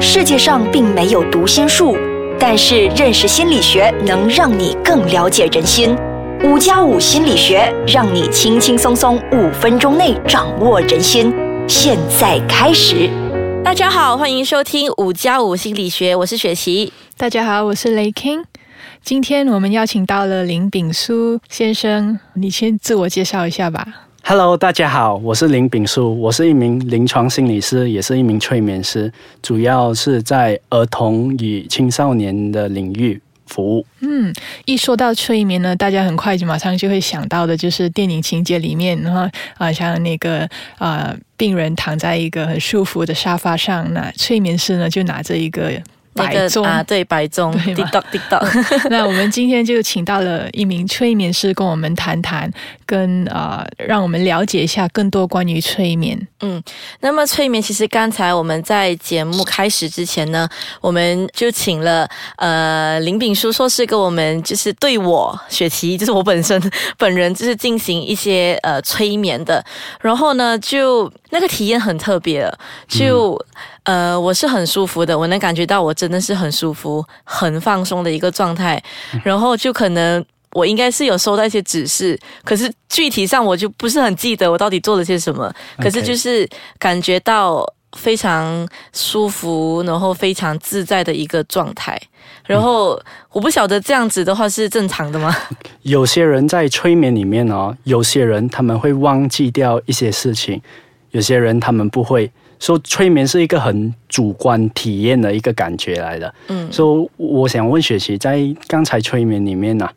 世界上并没有读心术，但是认识心理学能让你更了解人心。五加五心理学让你轻轻松松五分钟内掌握人心。现在开始，大家好，欢迎收听五加五心理学，我是雪琪。大家好，我是雷 king。今天我们邀请到了林炳书先生，你先自我介绍一下吧。Hello，大家好，我是林炳书，我是一名临床心理师，也是一名催眠师，主要是在儿童与青少年的领域服务。嗯，一说到催眠呢，大家很快就马上就会想到的就是电影情节里面，然后啊，像那个啊，病人躺在一个很舒服的沙发上，那催眠师呢就拿着一个。那个摆钟啊，对，摆钟对滴吗答滴答。那我们今天就请到了一名催眠师，跟我们谈谈，跟啊、让我们了解一下更多关于催眠。嗯那么催眠，其实刚才我们在节目开始之前呢，我们就请了呃林炳书硕士跟我们就是对我雪琪，就是我本身本人就是进行一些呃催眠的，然后呢就那个体验很特别，就。呃，我是很舒服的，我能感觉到我真的是很舒服、很放松的一个状态，然后就可能我应该是有收到一些指示，可是具体上我就不是很记得我到底做了些什么，可是就是感觉到非常舒服，然后非常自在的一个状态。然后我不晓得这样子的话是正常的吗？有些人在催眠里面哦，有些人他们会忘记掉一些事情，有些人他们不会。说催眠是一个很主观体验的一个感觉来的，嗯。所以我想问雪琪，在刚才催眠里面呢、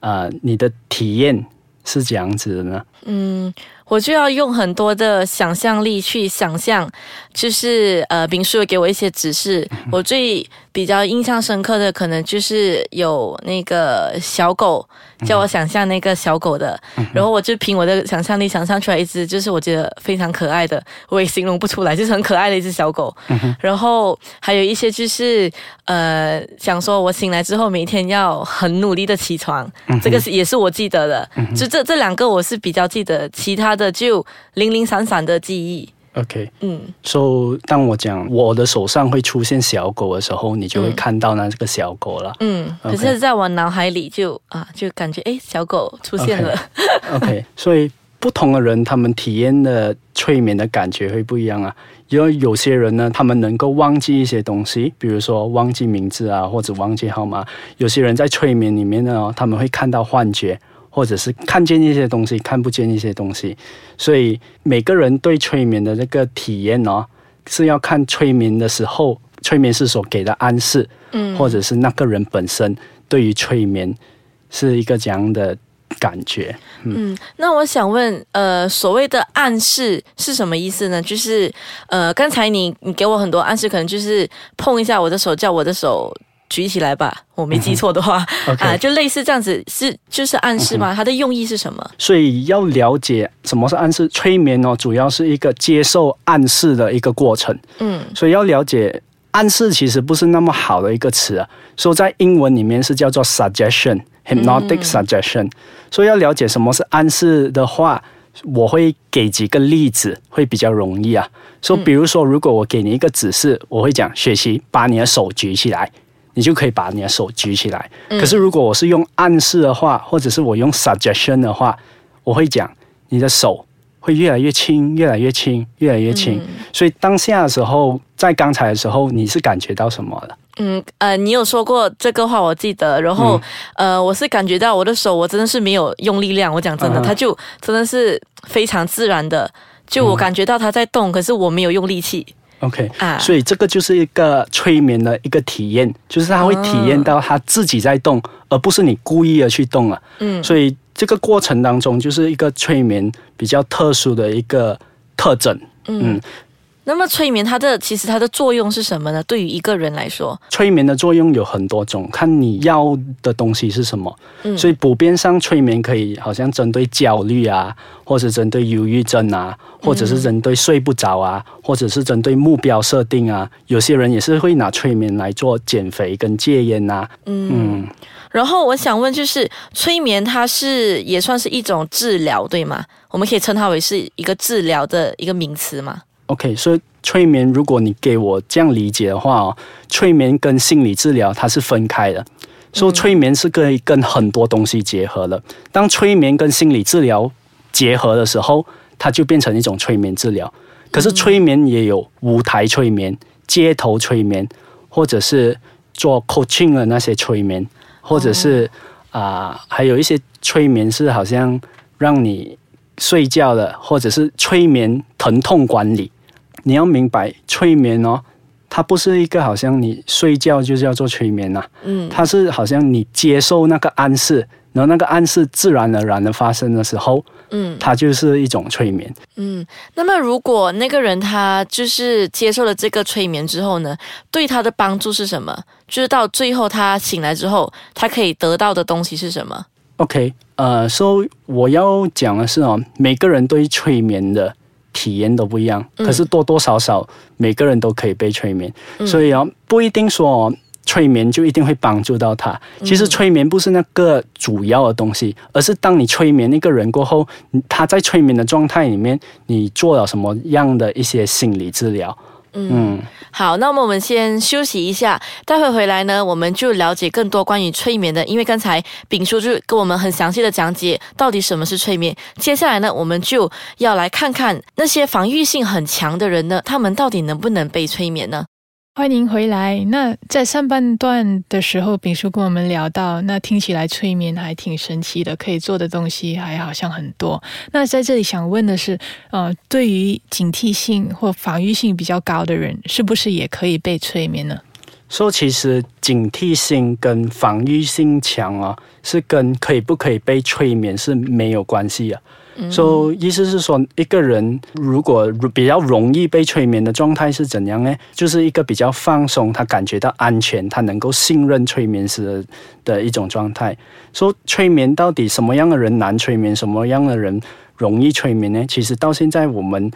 呃，你的体验是怎样子的呢？嗯，我就要用很多的想象力去想象，就是呃，明叔有给我一些指示，我最比较印象深刻的可能就是有那个小狗，叫我想象那个小狗的，然后我就凭我的想象力想象出来一只，就是我觉得非常可爱的，我也形容不出来，就是很可爱的一只小狗。然后还有一些就是呃，想说我醒来之后每天要很努力的起床，这个是也是我记得的。就这这两个我是比较记得，其他的就零零散散的记忆。OK，嗯，所、以当我讲我的手上会出现小狗的时候，你就会嗯看到那这个小狗了。嗯，可是在我脑海里就啊，就感觉诶，小狗出现了。OK，所以不同的人他们体验的催眠的感觉会不一样啊。因为有些人呢，他们能够忘记一些东西，比如说忘记名字啊，或者忘记号码。有些人在催眠里面呢，他们会看到幻觉，或者是看见一些东西，看不见一些东西。所以每个人对催眠的那个体验哦，是要看催眠的时候，催眠师所给的暗示，嗯或者是那个人本身对于催眠是一个怎样的感觉。嗯，那我想问，呃，所谓的暗示是什么意思呢？就是呃，刚才你你给我很多暗示，可能就是碰一下我的手，叫我的手举起来吧，我没记错的话 啊，就类似这样子，是就是暗示吗？它的用意是什么？所以要了解什么是暗示，催眠哦，主要是一个接受暗示的一个过程。嗯所以要了解暗示其实不是那么好的一个词啊，说在英文里面是叫做 suggestion，hypnotic suggestion、所以要了解什么是暗示的话，我会给几个例子，会比较容易啊。说比如说，如果我给你一个指示，我会讲学习把你的手举起来。你就可以把你的手举起来。可是如果我是用暗示的话，或者是我用 suggestion 的话，我会讲你的手会越来越轻，越来越轻，越来越轻。所以当下的时候，在刚才的时候，你是感觉到什么了？嗯呃，你有说过这个话，我记得。然后、呃，我是感觉到我的手，我真的是没有用力量。我讲真的，嗯它就真的是非常自然的，就我感觉到它在动，可是我没有用力气 OK，、啊。所以这个就是一个催眠的一个体验，就是他会体验到他自己在动，而不是你故意的去动了。嗯所以这个过程当中，就是一个催眠比较特殊的一个特征。嗯，那么催眠它的其实它的作用是什么呢？对于一个人来说，催眠的作用有很多种，看你要的东西是什么。嗯所以普遍上催眠可以好像针对焦虑啊，或者针对忧郁症啊，或者是针对睡不着啊，或者是针对目标设定啊。有些人也是会拿催眠来做减肥跟戒烟啊。嗯，然后我想问，就是催眠它是也算是一种治疗，对吗？我们可以称它为是一个治疗的一个名词吗？OK，所以催眠，如果你给我这样理解的话哦，催眠跟心理治疗它是分开的，所以催眠是可以跟很多东西结合的。当催眠跟心理治疗结合的时候，它就变成一种催眠治疗。可是催眠也有舞台催眠、街头催眠，或者是做 coaching 的那些催眠，或者是啊、还有一些催眠是好像让你睡觉的，或者是催眠疼痛管理。你要明白，催眠哦，它不是一个好像你睡觉就叫做催眠呐、啊嗯它是好像你接受那个暗示，然后那个暗示自然而然的发生的时候，嗯它就是一种催眠。嗯。那么如果那个人他就是接受了这个催眠之后呢，对他的帮助是什么？就是到最后他醒来之后，他可以得到的东西是什么？OK，呃，所以我要讲的是哦，每个人对催眠的体验都不一样，可是多多少少每个人都可以被催眠，所以哦，不一定说、哦、催眠就一定会帮助到他。其实催眠不是那个主要的东西，而是当你催眠那个人过后，他在催眠的状态里面，你做了什么样的一些心理治疗？嗯好，那么我们先休息一下，待会回来呢，我们就了解更多关于催眠的。因为刚才丙叔就跟我们很详细的讲解到底什么是催眠。接下来呢，我们就要来看看那些防御性很强的人呢，他们到底能不能被催眠呢？欢迎回来。那在上半段的时候，丙叔跟我们聊到，那听起来催眠还挺神奇的，可以做的东西还好像很多。那在这里想问的是，呃，对于警惕性或防御性比较高的人，是不是也可以被催眠呢？说其实警惕性跟防御性强啊，是跟可以不可以被催眠是没有关系的。所以意思是说，一个人如果比较容易被催眠的状态是怎样呢？就是一个比较放松，他感觉到安全，他能够信任催眠师的的一种状态。说催眠到底什么样的人难催眠，什么样的人容易催眠呢？其实到现在我们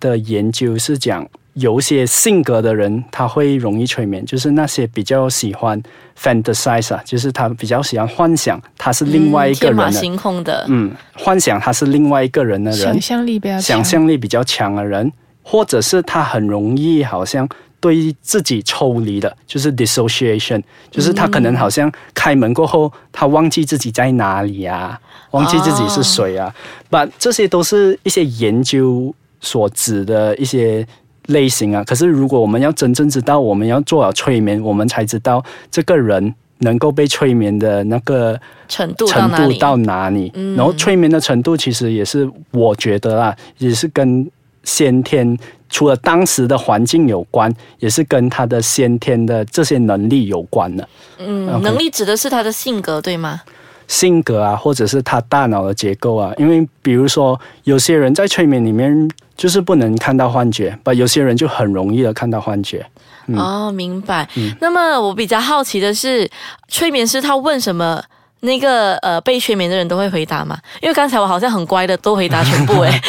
的研究是讲，有些性格的人他会容易催眠，就是那些比较喜欢 fantasize 啊，就是他比较喜欢幻想他是另外一个嗯天马人的，行空的，嗯，幻想他是另外一个人的人想，象力比较，想象力比较强的人，或者是他很容易好像对自己抽离的，就是 dissociation，就是他可能好像开门过后，他忘记自己在哪里啊，忘记自己是谁啊，把、这些都是一些研究所指的一些。类型啊，可是如果我们要真正知道，我们要做了催眠，我们才知道这个人能够被催眠的那个程度程？度到哪里？嗯然后催眠的程度其实也是我觉得啊，也是跟先天除了当时的环境有关，也是跟他的先天的这些能力有关的嗯能力指的是他的性格，对吗？性格啊，或者是他大脑的结构啊。因为比如说，有些人在催眠里面就是不能看到幻觉，but 有些人就很容易的看到幻觉。哦，明白。嗯那么我比较好奇的是，催眠师他问什么？那个呃，被催眠的人都会回答吗？因为刚才我好像很乖的都回答全部诶。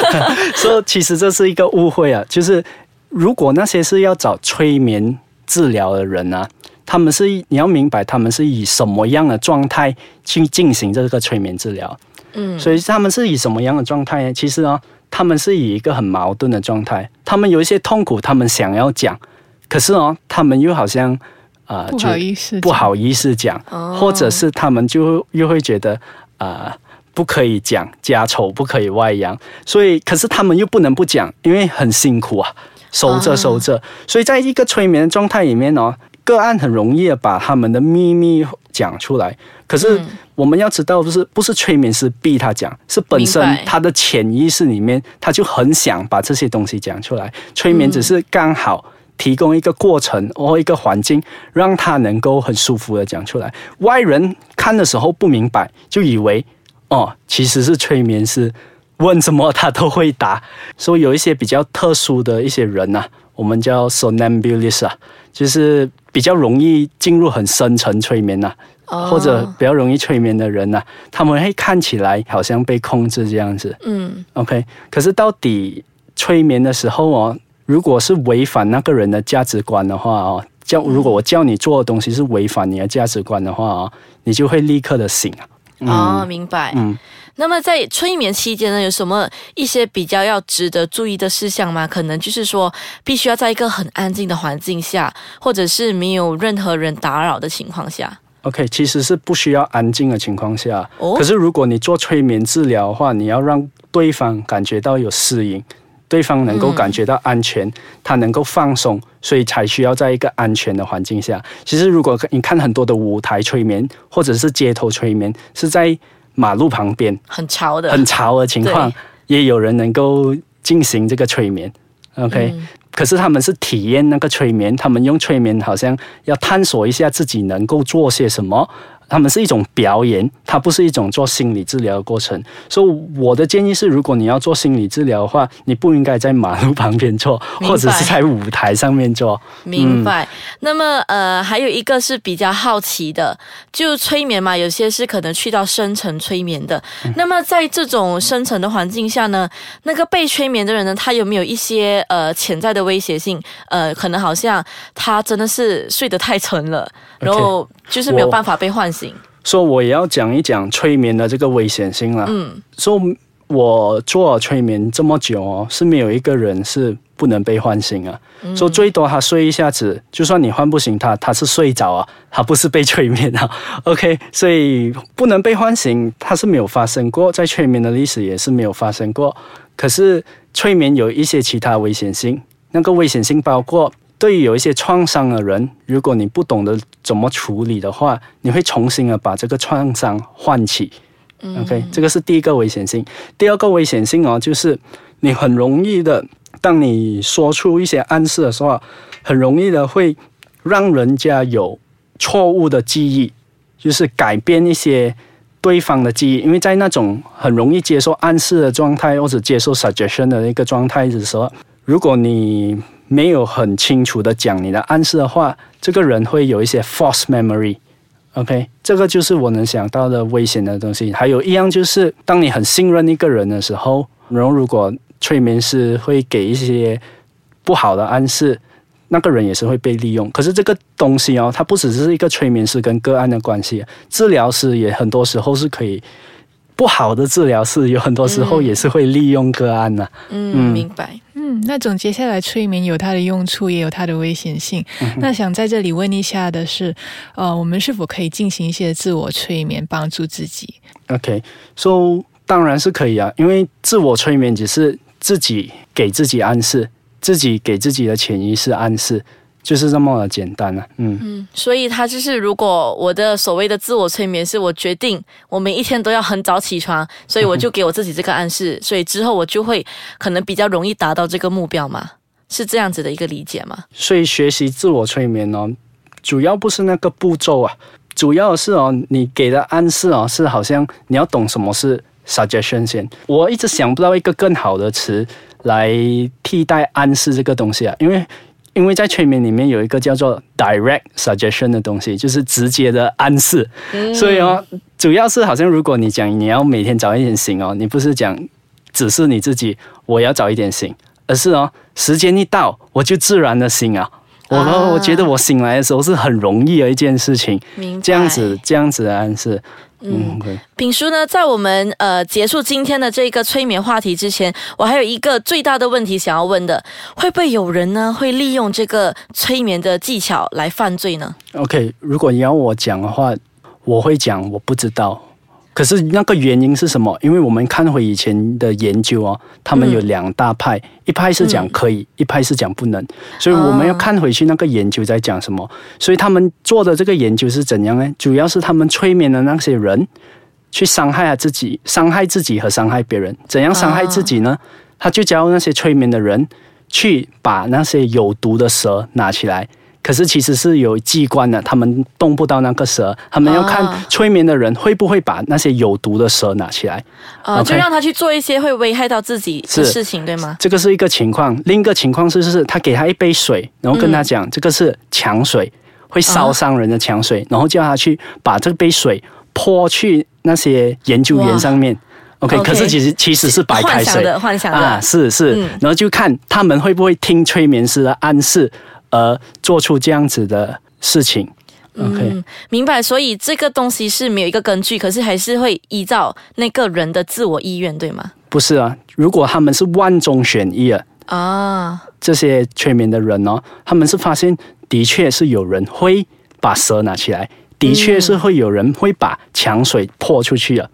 所以其实这是一个误会啊，就是如果那些是要找催眠治疗的人啊，他们是你要明白他们是以什么样的状态去进行这个催眠治疗。嗯所以他们是以什么样的状态呢？其实呢，他们是以一个很矛盾的状态，他们有一些痛苦，他们想要讲，可是哦，他们又好像啊、呃不好意思，不好意思讲，哦。或者是他们就又会觉得啊、呃不可以讲家丑不可以外扬，所以可是他们又不能不讲，因为很辛苦啊，守着啊。守着，所以在一个催眠的状态里面哦，个案很容易把他们的秘密讲出来，可是嗯我们要知道，不是不是催眠师逼他讲，是本身他的潜意识里面，他就很想把这些东西讲出来，催眠只是刚好。提供一个过程或一个环境，让他能够很舒服的讲出来。外人看的时候不明白，就以为哦，其实是催眠师问什么他都会答。所以有一些比较特殊的一些人呐、我们叫 somnambulist 啊，就是比较容易进入很深层催眠呐、哦或者比较容易催眠的人呐、他们会看起来好像被控制这样子。嗯 OK，可是到底催眠的时候哦，如果是违反那个人的价值观的话哦，叫如果我叫你做的东西是违反你的价值观的话哦，你就会立刻的醒啊。哦，明白。嗯，那么在催眠期间呢，有什么一些比较要值得注意的事项吗？可能就是说，必须要在一个很安静的环境下，或者是没有任何人打扰的情况下。OK，其实是不需要安静的情况下。哦可是如果你做催眠治疗的话，你要让对方感觉到有适应，对方能够感觉到安全，他能够放松，所以才需要在一个安全的环境下。其实如果你看很多的舞台催眠或者是街头催眠，是在马路旁边很潮的，很潮的情况，也有人能够进行这个催眠。OK，、可是他们是体验那个催眠，他们用催眠好像要探索一下自己能够做些什么。他们是一种表演，它不是一种做心理治疗的过程。所以我的建议是，如果你要做心理治疗的话，你不应该在马路旁边做，或者是在舞台上面做。明白。那么呃，还有一个是比较好奇的，就催眠嘛，有些是可能去到深层催眠的。那么在这种深层的环境下呢，那个被催眠的人呢，他有没有一些呃潜在的威胁性？呃，可能好像他真的是睡得太沉了，然后就是没有办法被唤醒。所以我也要讲一讲催眠的这个危险性了。嗯，说我做催眠这么久哦，是没有一个人是不能被唤醒啊。说、最多他睡一下子，就算你唤不醒他，他是睡着啊，他不是被催眠啊。OK，所以不能被唤醒，它是没有发生过，在催眠的历史也是没有发生过。可是催眠有一些其他危险性，那个危险性包括。对于有一些创伤的人，如果你不懂得怎么处理的话，你会重新的把这个创伤唤起。OK，这个是第一个危险性。第二个危险性哦，就是你很容易的，当你说出一些暗示的时候，很容易的会让人家有错误的记忆，就是改变一些对方的记忆。因为在那种很容易接受暗示的状态，或者接受 suggestion 的一个状态的时候，如果你没有很清楚的讲你的暗示的话，这个人会有一些 false memory。OK，这个就是我能想到的危险的东西。还有一样就是，当你很信任一个人的时候，然后如果催眠师会给一些不好的暗示，那个人也是会被利用。可是这个东西哦，它不只是一个催眠师跟个案的关系，治疗师也很多时候是可以。不好的治疗师有很多时候也是会利用个案的、嗯，明白。嗯，那总结下来，催眠有它的用处，也有它的危险性。那想在这里问一下的是，呃，我们是否可以进行一些自我催眠，帮助自己？OK，so、当然是可以啊，因为自我催眠只是自己给自己暗示，自己给自己的潜意识暗示，就是这么的简单啊。嗯嗯，所以他就是，如果我的所谓的自我催眠是我决定我每一天都要很早起床，所以我就给我自己这个暗示，所以之后我就会可能比较容易达到这个目标嘛，是这样子的一个理解吗？所以学习自我催眠哦，主要不是那个步骤啊，主要是哦，你给的暗示哦，是好像你要懂什么是 suggestion 先。我一直想不到一个更好的词来替代暗示这个东西啊，因为。因为在催眠里面有一个叫做 direct suggestion 的东西，就是直接的暗示，所以哦，主要是好像如果你讲你要每天早一点醒哦，你不是讲只是你自己我要早一点醒，而是哦时间一到我就自然的醒啊。我、啊我觉得我醒来的时候是很容易的一件事情。这样子这样子的暗示，嗯，对。丙叔呢，在我们呃结束今天的这个催眠话题之前，我还有一个最大的问题想要问的，会不会有人呢会利用这个催眠的技巧来犯罪呢？OK，如果你要我讲的话，我会讲我不知道。可是那个原因是什么？因为我们看回以前的研究哦，他们有两大派，一派是讲可以，一派是讲不能。所以我们要看回去那个研究在讲什么。所以他们做的这个研究是怎样呢？主要是他们催眠的那些人去伤害他自己，伤害自己和伤害别人。怎样伤害自己呢？他就教那些催眠的人去把那些有毒的蛇拿起来。可是其实是有机关的，他们动不到那个蛇，他们要看啊催眠的人会不会把那些有毒的蛇拿起来。呃 OK 就让他去做一些会危害到自己的事情，对吗？这个是一个情况，另一个情况是是他给他一杯水，然后跟他讲、这个是强水，会烧伤人的强水，然后叫他去把这杯水泼去那些研究员上面。OK，, 可是其实其实是白开水幻想的，幻想的。啊，是是，嗯然后就看他们会不会听催眠师的暗示而做出这样子的事情。OK，嗯，明白。所以这个东西是没有一个根据，可是还是会依照那个人的自我意愿，对吗？不是啊，如果他们是万中选一啊，啊，这些催眠的人哦，他们是发现的确是有人会把蛇拿起来，的确是会有人会把墙水泼出去的。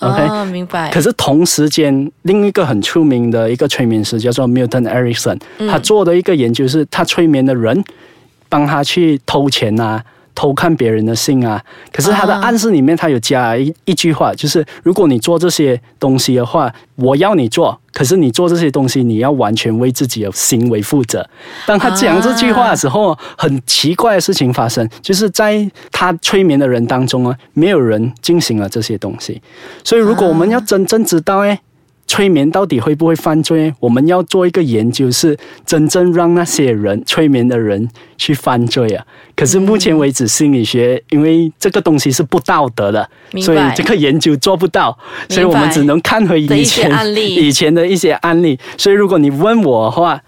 OK，、哦，明白。可是同时间，另一个很出名的一个催眠师叫做 Milton Erickson，、他做的一个研究是，他催眠的人帮他去偷钱啊。偷看别人的信啊，可是他的暗示里面，他有加一一句话，就是如果你做这些东西的话，我要你做，可是你做这些东西，你要完全为自己的行为负责。当他讲这句话的时候，很奇怪的事情发生，就是在他催眠的人当中啊，没有人进行了这些东西。所以，如果我们要真正知道，哎，催眠到底会不会犯罪？我们要做一个研究，是真正让那些人催眠的人去犯罪啊。可是目前为止，心理学因为这个东西是不道德的，所以这个研究做不到，所以我们只能看回以前案例以前的一些案例。所以，如果你问我的话，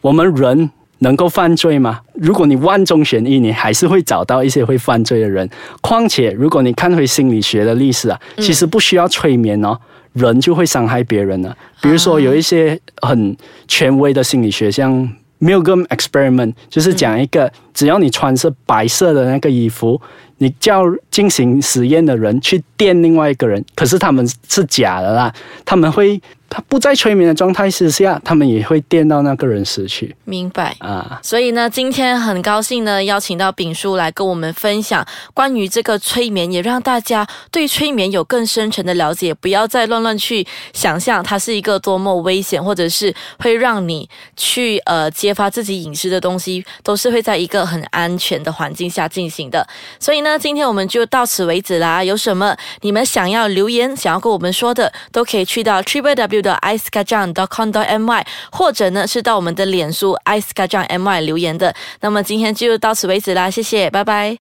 我们人。能够犯罪吗？如果你万中选一，你还是会找到一些会犯罪的人。况且，如果你看回心理学的历史啊，其实不需要催眠哦，人就会伤害别人了。比如说，有一些很权威的心理学，像 Milgram Experiment，就是讲一个，只要你穿是白色的那个衣服，你叫进行实验的人去电另外一个人，可是他们是假的啦，他们会他不在催眠的状态之下，他们也会电到那个人死去明白。啊。所以呢，今天很高兴呢，邀请到丙叔来跟我们分享关于这个催眠，也让大家对催眠有更深层的了解，不要再乱乱去想象它是一个多么危险，或者是会让你去呃揭发自己隐私的东西，都是会在一个很安全的环境下进行的。所以呢，今天我们就到此为止啦。有什么你们想要留言，想要跟我们说的，都可以去到 triple w 的 i c e k a j a n g c o m my，或者呢是到我们的脸书 i c e k a j a n m y 留言的。那么今天就到此为止啦，谢谢，拜拜。